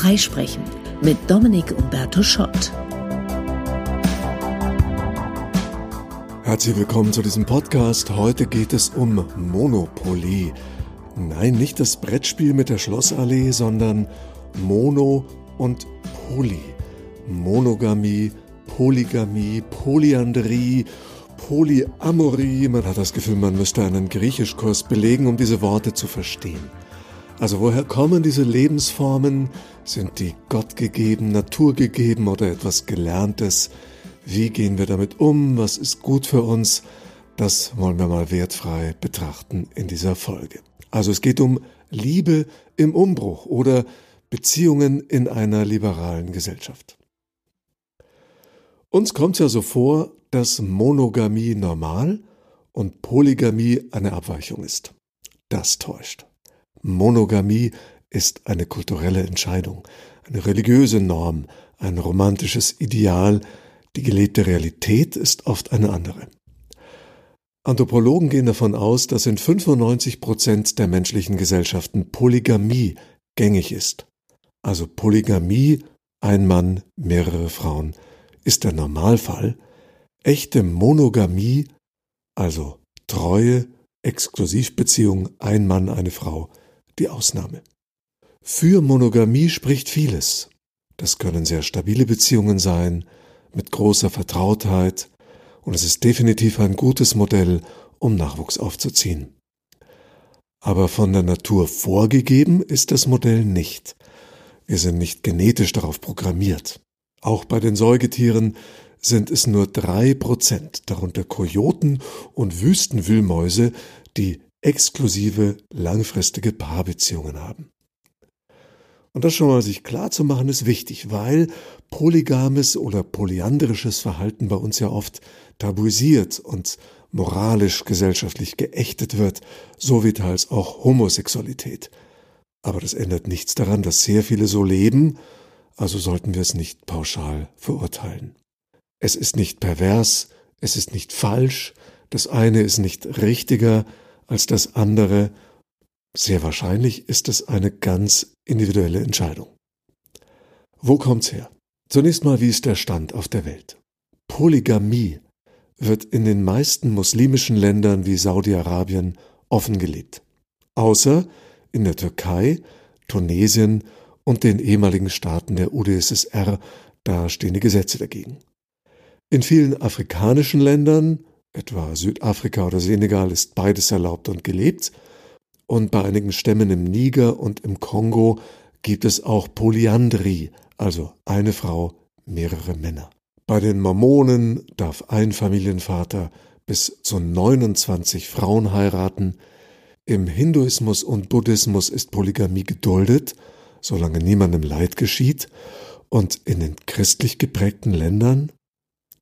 Freisprechen mit Dominik Umberto Schott. Herzlich willkommen zu diesem Podcast. Heute geht es um Monopoly. Nein, nicht das Brettspiel mit der Schlossallee, sondern Mono und Poly. Monogamie, Polygamie, Polyandrie, Polyamorie. Man hat das Gefühl, man müsste einen Griechischkurs belegen, um diese Worte zu verstehen. Also woher kommen diese Lebensformen? Sind die Gott gegeben, Natur gegeben oder etwas Gelerntes? Wie gehen wir damit um? Was ist gut für uns? Das wollen wir mal wertfrei betrachten in dieser Folge. Also es geht um Liebe im Umbruch oder Beziehungen in einer liberalen Gesellschaft. Uns kommt es ja so vor, dass Monogamie normal und Polygamie eine Abweichung ist. Das täuscht. Monogamie ist eine kulturelle Entscheidung, eine religiöse Norm, ein romantisches Ideal, die gelebte Realität ist oft eine andere. Anthropologen gehen davon aus, dass in 95 Prozent der menschlichen Gesellschaften Polygamie gängig ist. Also Polygamie, ein Mann, mehrere Frauen, ist der Normalfall. Echte Monogamie, also Treue, Exklusivbeziehung, ein Mann, eine Frau, die Ausnahme. Für Monogamie spricht vieles. Das können sehr stabile Beziehungen sein, mit großer Vertrautheit, und es ist definitiv ein gutes Modell, um Nachwuchs aufzuziehen. Aber von der Natur vorgegeben ist das Modell nicht. Wir sind nicht genetisch darauf programmiert. Auch bei den Säugetieren sind es nur drei Prozent, darunter Kojoten und Wüstenwühlmäuse, die exklusive, langfristige Paarbeziehungen haben. Und das schon mal sich klar zu machen, ist wichtig, weil polygames oder polyandrisches Verhalten bei uns ja oft tabuisiert und moralisch gesellschaftlich geächtet wird, so wie teils auch Homosexualität. Aber das ändert nichts daran, dass sehr viele so leben, also sollten wir es nicht pauschal verurteilen. Es ist nicht pervers, es ist nicht falsch, das eine ist nicht richtiger als das andere, sehr wahrscheinlich ist es eine ganz individuelle Entscheidung. Wo kommt's her? Zunächst mal, wie ist der Stand auf der Welt? Polygamie wird in den meisten muslimischen Ländern wie Saudi-Arabien offen gelebt. Außer in der Türkei, Tunesien und den ehemaligen Staaten der UdSSR, da stehen die Gesetze dagegen. In vielen afrikanischen Ländern, etwa Südafrika oder Senegal, ist beides erlaubt und gelebt, und bei einigen Stämmen im Niger und im Kongo gibt es auch Polyandrie, also eine Frau, mehrere Männer. Bei den Mormonen darf ein Familienvater bis zu 29 Frauen heiraten. Im Hinduismus und Buddhismus ist Polygamie geduldet, solange niemandem Leid geschieht. Und in den christlich geprägten Ländern,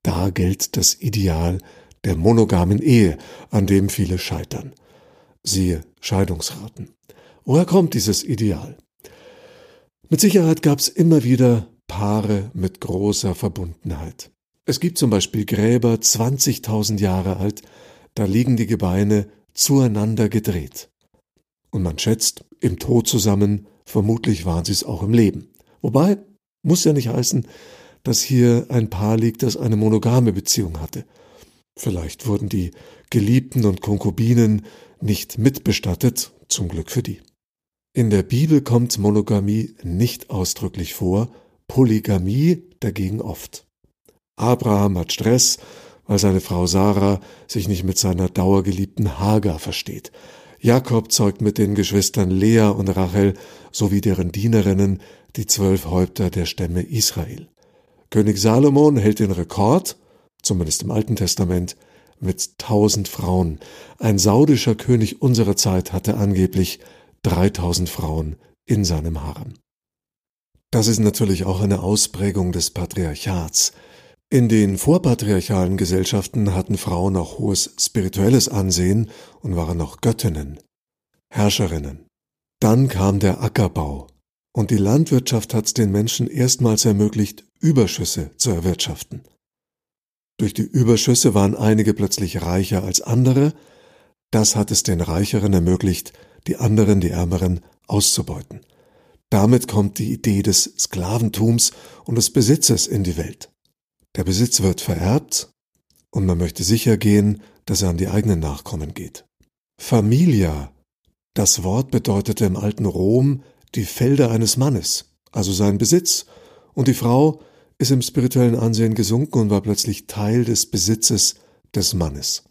da gilt das Ideal der monogamen Ehe, an dem viele scheitern siehe Scheidungsraten. Woher kommt dieses Ideal? Mit Sicherheit gab es immer wieder Paare mit großer Verbundenheit. Es gibt zum Beispiel Gräber 20.000 Jahre alt, da liegen die Gebeine zueinander gedreht. Und man schätzt, im Tod zusammen, vermutlich waren sie es auch im Leben. Wobei, muss ja nicht heißen, dass hier ein Paar liegt, das eine monogame Beziehung hatte. Vielleicht wurden die Geliebten und Konkubinen nicht mitbestattet, zum Glück für die. In der Bibel kommt Monogamie nicht ausdrücklich vor, Polygamie dagegen oft. Abraham hat Stress, weil seine Frau Sarah sich nicht mit seiner dauergeliebten Hagar versteht. Jakob zeugt mit den Geschwistern Lea und Rachel sowie deren Dienerinnen die zwölf Häupter der Stämme Israel. König Salomon hält den Rekord, zumindest im Alten Testament, mit tausend Frauen. Ein saudischer König unserer Zeit hatte angeblich dreitausend Frauen in seinem Harem. Das ist natürlich auch eine Ausprägung des Patriarchats. In den vorpatriarchalen Gesellschaften hatten Frauen auch hohes spirituelles Ansehen und waren auch Göttinnen, Herrscherinnen. Dann kam der Ackerbau, und die Landwirtschaft hat es den Menschen erstmals ermöglicht, Überschüsse zu erwirtschaften. Durch die Überschüsse waren einige plötzlich reicher als andere, das hat es den Reicheren ermöglicht, die anderen, die Ärmeren, auszubeuten. Damit kommt die Idee des Sklaventums und des Besitzes in die Welt. Der Besitz wird vererbt und man möchte sicher gehen, dass er an die eigenen Nachkommen geht. Familia, das Wort bedeutete im alten Rom die Felder eines Mannes, also sein Besitz, und die Frau ist im spirituellen Ansehen gesunken und war plötzlich Teil des Besitzes des Mannes.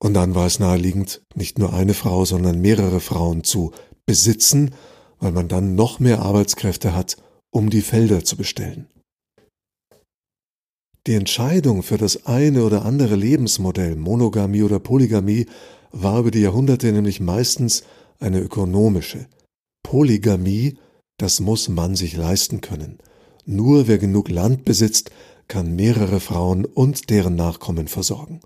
Und dann war es naheliegend, nicht nur eine Frau, sondern mehrere Frauen zu besitzen, weil man dann noch mehr Arbeitskräfte hat, um die Felder zu bestellen. Die Entscheidung für das eine oder andere Lebensmodell, Monogamie oder Polygamie, war über die Jahrhunderte nämlich meistens eine ökonomische. Polygamie, das muss man sich leisten können. Nur wer genug Land besitzt, kann mehrere Frauen und deren Nachkommen versorgen.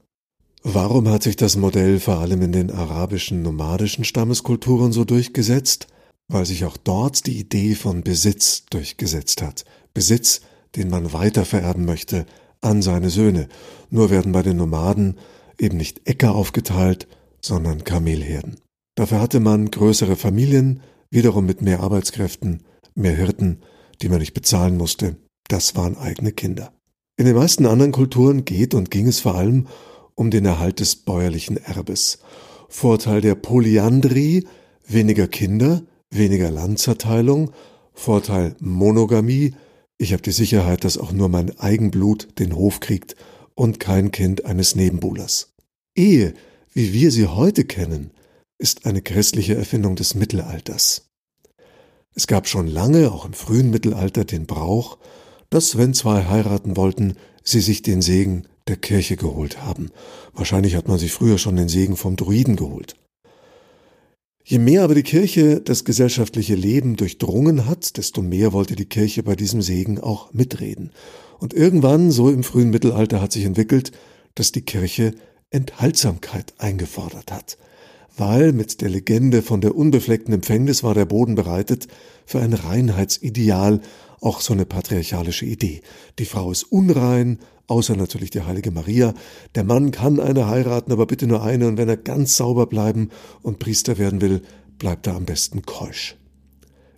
Warum hat sich das Modell vor allem in den arabischen nomadischen Stammeskulturen so durchgesetzt? Weil sich auch dort die Idee von Besitz durchgesetzt hat. Besitz, den man weiter vererben möchte an seine Söhne. Nur werden bei den Nomaden eben nicht Äcker aufgeteilt, sondern Kamelherden. Dafür hatte man größere Familien, wiederum mit mehr Arbeitskräften, mehr Hirten, die man nicht bezahlen musste. Das waren eigene Kinder. In den meisten anderen Kulturen geht und ging es vor allem um den Erhalt des bäuerlichen Erbes. Vorteil der Polyandrie, weniger Kinder, weniger Landzerteilung, Vorteil Monogamie, ich habe die Sicherheit, dass auch nur mein Eigenblut den Hof kriegt und kein Kind eines Nebenbuhlers. Ehe, wie wir sie heute kennen, ist eine christliche Erfindung des Mittelalters. Es gab schon lange, auch im frühen Mittelalter, den Brauch, dass, wenn zwei heiraten wollten, sie sich den Segen der Kirche geholt haben. Wahrscheinlich hat man sich früher schon den Segen vom Druiden geholt. Je mehr aber die Kirche das gesellschaftliche Leben durchdrungen hat, desto mehr wollte die Kirche bei diesem Segen auch mitreden. Und irgendwann, so im frühen Mittelalter, hat sich entwickelt, dass die Kirche Enthaltsamkeit eingefordert hat. Weil mit der Legende von der unbefleckten Empfängnis war der Boden bereitet für ein Reinheitsideal, auch so eine patriarchalische Idee. Die Frau ist unrein, außer natürlich die heilige Maria. Der Mann kann eine heiraten, aber bitte nur eine, und wenn er ganz sauber bleiben und Priester werden will, bleibt er am besten keusch.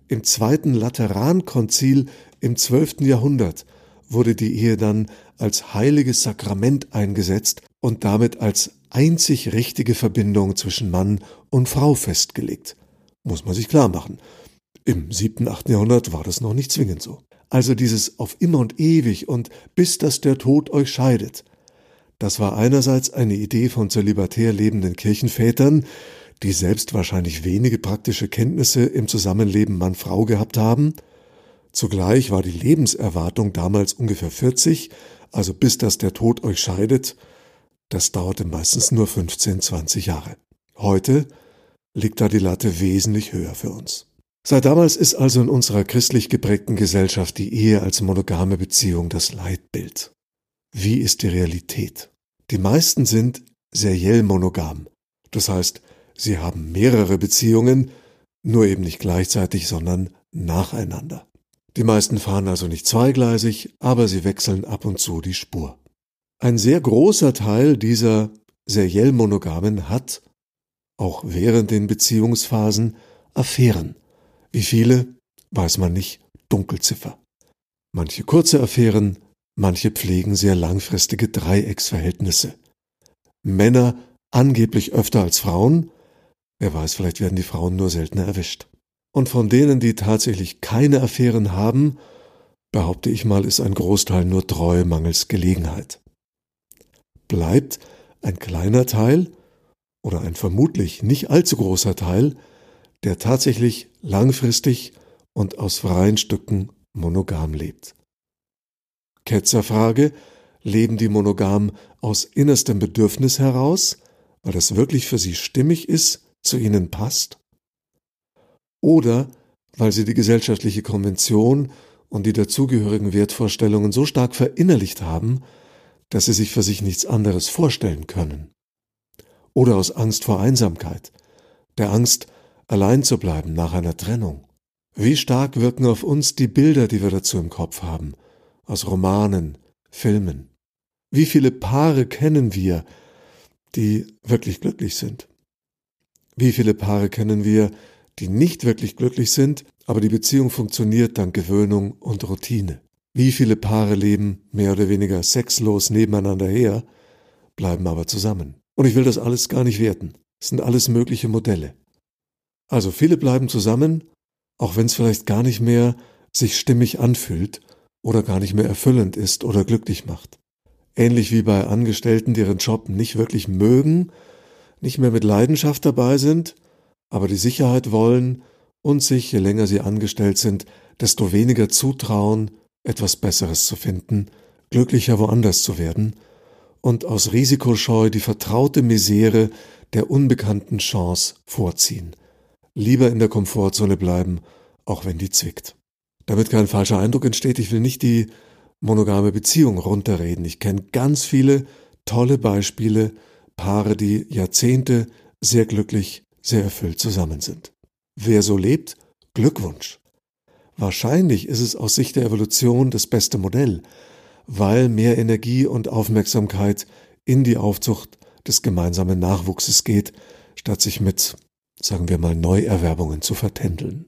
Im zweiten Laterankonzil im zwölften Jahrhundert wurde die Ehe dann als heiliges Sakrament eingesetzt und damit als einzig richtige Verbindung zwischen Mann und Frau festgelegt. Muss man sich klar machen. Im siebten, achten Jahrhundert war das noch nicht zwingend so. Also dieses auf immer und ewig und bis dass der Tod euch scheidet. Das war einerseits eine Idee von zölibatär lebenden Kirchenvätern, die selbst wahrscheinlich wenige praktische Kenntnisse im Zusammenleben Mann-Frau gehabt haben. Zugleich war die Lebenserwartung damals ungefähr 40, also bis dass der Tod euch scheidet, das dauerte meistens nur 15, 20 Jahre. Heute liegt da die Latte wesentlich höher für uns. Seit damals ist also in unserer christlich geprägten Gesellschaft die Ehe als monogame Beziehung das Leitbild. Wie ist die Realität? Die meisten sind seriell monogam. Das heißt, sie haben mehrere Beziehungen, nur eben nicht gleichzeitig, sondern nacheinander. Die meisten fahren also nicht zweigleisig, aber sie wechseln ab und zu die Spur. Ein sehr großer Teil dieser seriell monogamen hat, auch während den Beziehungsphasen, Affären wie viele, weiß man nicht, Dunkelziffer. Manche kurze Affären, manche pflegen sehr langfristige Dreiecksverhältnisse. Männer angeblich öfter als Frauen, wer weiß, vielleicht werden die Frauen nur seltener erwischt. Und von denen, die tatsächlich keine Affären haben, behaupte ich mal, ist ein Großteil nur Treue mangels Gelegenheit. Bleibt ein kleiner Teil oder ein vermutlich nicht allzu großer Teil, der tatsächlich langfristig und aus freien Stücken monogam lebt. Ketzerfrage, leben die monogam aus innerstem Bedürfnis heraus, weil das wirklich für sie stimmig ist, zu ihnen passt? Oder weil sie die gesellschaftliche Konvention und die dazugehörigen Wertvorstellungen so stark verinnerlicht haben, dass sie sich für sich nichts anderes vorstellen können? Oder aus Angst vor Einsamkeit, der Angst, allein zu bleiben nach einer Trennung. Wie stark wirken auf uns die Bilder, die wir dazu im Kopf haben, aus Romanen, Filmen. Wie viele Paare kennen wir, die wirklich glücklich sind? Wie viele Paare kennen wir, die nicht wirklich glücklich sind, aber die Beziehung funktioniert dank Gewöhnung und Routine. Wie viele Paare leben mehr oder weniger sexlos nebeneinander her, bleiben aber zusammen. Und ich will das alles gar nicht werten. Es sind alles mögliche Modelle. Also viele bleiben zusammen, auch wenn es vielleicht gar nicht mehr sich stimmig anfühlt oder gar nicht mehr erfüllend ist oder glücklich macht. Ähnlich wie bei Angestellten, die ihren Job nicht wirklich mögen, nicht mehr mit Leidenschaft dabei sind, aber die Sicherheit wollen und sich, je länger sie angestellt sind, desto weniger zutrauen, etwas Besseres zu finden, glücklicher woanders zu werden und aus Risikoscheu die vertraute Misere der unbekannten Chance vorziehen. Lieber in der Komfortzone bleiben, auch wenn die zwickt. Damit kein falscher Eindruck entsteht, ich will nicht die monogame Beziehung runterreden. Ich kenne ganz viele tolle Beispiele, Paare, die Jahrzehnte sehr glücklich, sehr erfüllt zusammen sind. Wer so lebt, Glückwunsch. Wahrscheinlich ist es aus Sicht der Evolution das beste Modell, weil mehr Energie und Aufmerksamkeit in die Aufzucht des gemeinsamen Nachwuchses geht, statt sich mit, sagen wir mal, Neuerwerbungen zu vertändeln.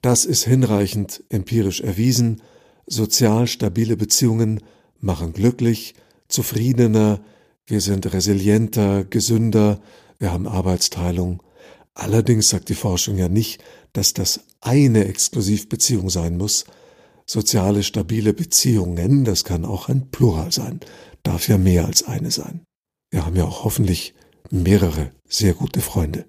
Das ist hinreichend empirisch erwiesen, sozial stabile Beziehungen machen glücklich, zufriedener, wir sind resilienter, gesünder, wir haben Arbeitsteilung. Allerdings sagt die Forschung ja nicht, dass das eine Exklusivbeziehung sein muss. Soziale, stabile Beziehungen, das kann auch ein Plural sein, darf ja mehr als eine sein. Wir haben ja auch hoffentlich mehrere sehr gute Freunde.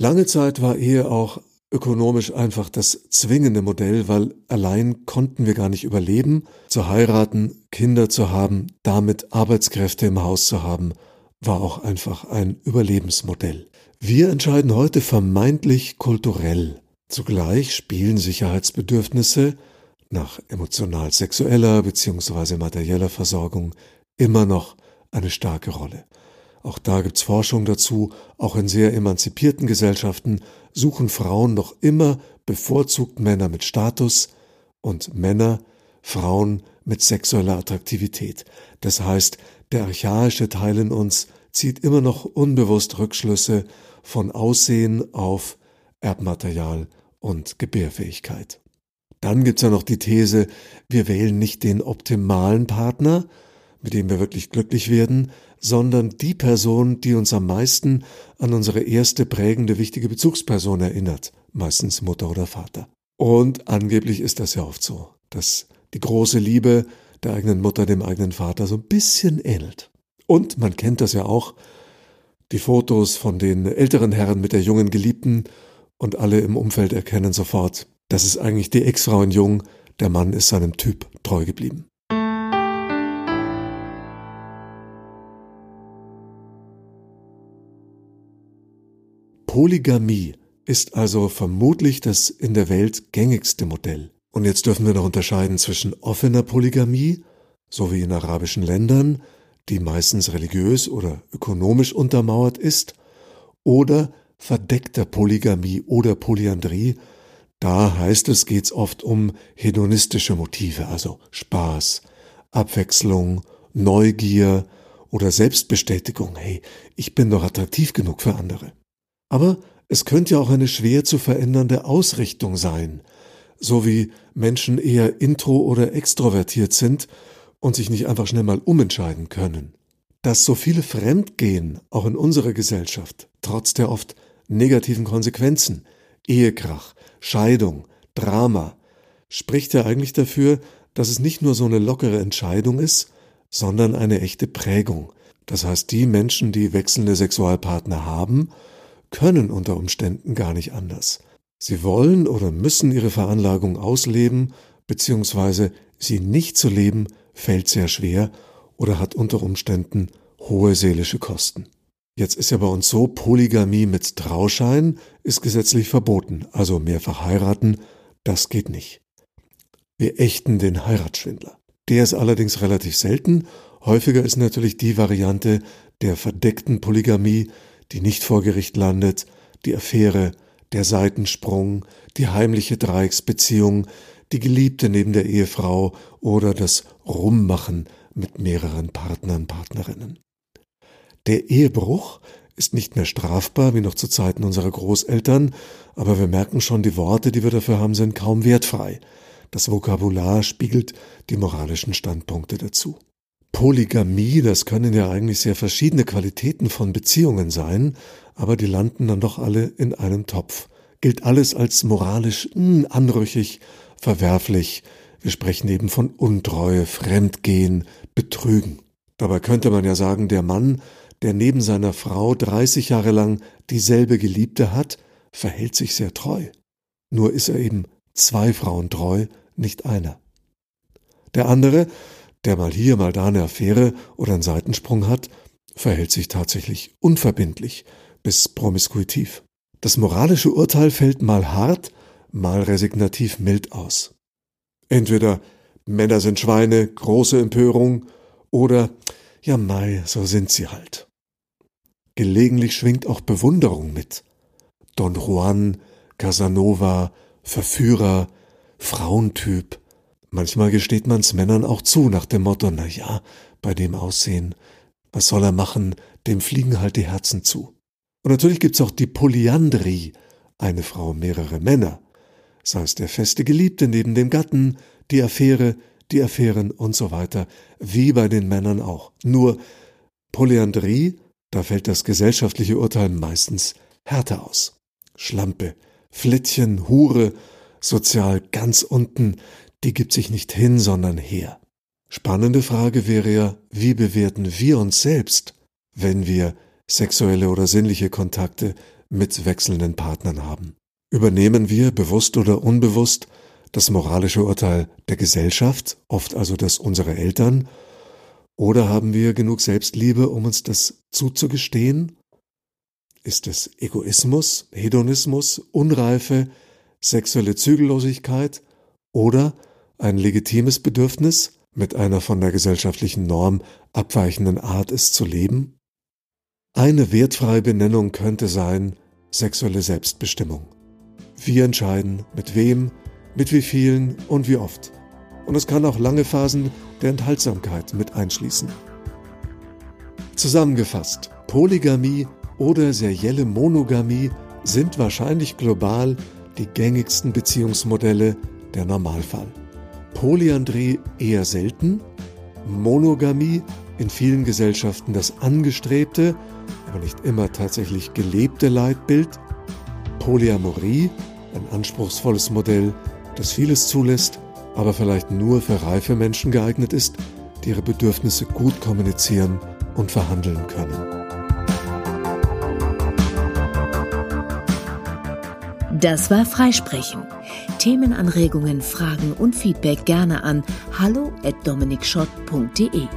Lange Zeit war Ehe auch ökonomisch einfach das zwingende Modell, weil allein konnten wir gar nicht überleben. Zu heiraten, Kinder zu haben, damit Arbeitskräfte im Haus zu haben, war auch einfach ein Überlebensmodell. Wir entscheiden heute vermeintlich kulturell. Zugleich spielen Sicherheitsbedürfnisse nach emotional-sexueller bzw. materieller Versorgung immer noch eine starke Rolle. Auch da gibt's Forschung dazu, auch in sehr emanzipierten Gesellschaften suchen Frauen noch immer bevorzugt Männer mit Status und Männer Frauen mit sexueller Attraktivität. Das heißt, der archaische Teil in uns zieht immer noch unbewusst Rückschlüsse von Aussehen auf Erbmaterial und Gebärfähigkeit. Dann gibt's ja noch die These, wir wählen nicht den optimalen Partner, mit dem wir wirklich glücklich werden, sondern die Person, die uns am meisten an unsere erste prägende wichtige Bezugsperson erinnert, meistens Mutter oder Vater. Und angeblich ist das ja oft so, dass die große Liebe der eigenen Mutter dem eigenen Vater so ein bisschen ähnelt. Und man kennt das ja auch, die Fotos von den älteren Herren mit der jungen Geliebten und alle im Umfeld erkennen sofort, das ist eigentlich die Ex-Frau in Jung, der Mann ist seinem Typ treu geblieben. Polygamie ist also vermutlich das in der Welt gängigste Modell. Und jetzt dürfen wir noch unterscheiden zwischen offener Polygamie, so wie in arabischen Ländern, die meistens religiös oder ökonomisch untermauert ist, oder verdeckter Polygamie oder Polyandrie. Da heißt es, geht's oft um hedonistische Motive, also Spaß, Abwechslung, Neugier oder Selbstbestätigung. Hey, ich bin doch attraktiv genug für andere. Aber es könnte ja auch eine schwer zu verändernde Ausrichtung sein, so wie Menschen eher intro oder extrovertiert sind und sich nicht einfach schnell mal umentscheiden können. Dass so viele fremdgehen, auch in unserer Gesellschaft, trotz der oft negativen Konsequenzen, Ehekrach, Scheidung, Drama, spricht ja eigentlich dafür, dass es nicht nur so eine lockere Entscheidung ist, sondern eine echte Prägung. Das heißt, die Menschen, die wechselnde Sexualpartner haben, können unter Umständen gar nicht anders. Sie wollen oder müssen ihre Veranlagung ausleben, beziehungsweise sie nicht zu leben, fällt sehr schwer oder hat unter Umständen hohe seelische Kosten. Jetzt ist ja bei uns so, Polygamie mit Trauschein ist gesetzlich verboten, also mehrfach heiraten, das geht nicht. Wir ächten den Heiratsschwindler. Der ist allerdings relativ selten. Häufiger ist natürlich die Variante der verdeckten Polygamie, die nicht vor Gericht landet, die Affäre, der Seitensprung, die heimliche Dreiecksbeziehung, die Geliebte neben der Ehefrau oder das Rummachen mit mehreren Partnern, Partnerinnen. Der Ehebruch ist nicht mehr strafbar wie noch zu Zeiten unserer Großeltern, aber wir merken schon, die Worte, die wir dafür haben, sind kaum wertfrei. Das Vokabular spiegelt die moralischen Standpunkte dazu. Polygamie, das können ja eigentlich sehr verschiedene Qualitäten von Beziehungen sein, aber die landen dann doch alle in einem Topf. Gilt alles als moralisch mh, hm, anrüchig, verwerflich. Wir sprechen eben von Untreue, Fremdgehen, Betrügen. Dabei könnte man ja sagen, der Mann, der neben seiner Frau 30 Jahre lang dieselbe Geliebte hat, verhält sich sehr treu. Nur ist er eben zwei Frauen treu, nicht einer. Der andere, der mal hier, mal da eine Affäre oder einen Seitensprung hat, verhält sich tatsächlich unverbindlich bis promiskuitiv. Das moralische Urteil fällt mal hart, mal resignativ mild aus. Entweder Männer sind Schweine, große Empörung, oder ja Mai, so sind sie halt. Gelegentlich schwingt auch Bewunderung mit. Don Juan, Casanova, Verführer, Frauentyp. Manchmal gesteht man's Männern auch zu, nach dem Motto, na ja, bei dem Aussehen, was soll er machen, dem fliegen halt die Herzen zu. Und natürlich gibt's auch die Polyandrie, eine Frau, mehrere Männer. Sei es der feste Geliebte neben dem Gatten, die Affäre, die Affären und so weiter, wie bei den Männern auch. Nur Polyandrie, da fällt das gesellschaftliche Urteil meistens härter aus. Schlampe, Flittchen, Hure, sozial ganz unten, die gibt sich nicht hin, sondern her. Spannende Frage wäre ja, wie bewerten wir uns selbst, wenn wir sexuelle oder sinnliche Kontakte mit wechselnden Partnern haben? Übernehmen wir, bewusst oder unbewusst, das moralische Urteil der Gesellschaft, oft also das unserer Eltern, oder haben wir genug Selbstliebe, um uns das zuzugestehen? Ist es Egoismus, Hedonismus, Unreife, sexuelle Zügellosigkeit oder ein legitimes Bedürfnis, mit einer von der gesellschaftlichen Norm abweichenden Art es zu leben? Eine wertfreie Benennung könnte sein sexuelle Selbstbestimmung. Wir entscheiden, mit wem, mit wie vielen und wie oft. Und es kann auch lange Phasen der Enthaltsamkeit mit einschließen. Zusammengefasst, Polygamie oder serielle Monogamie sind wahrscheinlich global die gängigsten Beziehungsmodelle der Normalfall. Polyandrie eher selten, Monogamie in vielen Gesellschaften das angestrebte, aber nicht immer tatsächlich gelebte Leitbild, Polyamorie ein anspruchsvolles Modell das vieles zulässt, aber vielleicht nur für reife Menschen geeignet ist, die ihre Bedürfnisse gut kommunizieren und verhandeln können. Das war Freisprechen. Themenanregungen, Fragen und Feedback gerne an hallo@dominikschott.de.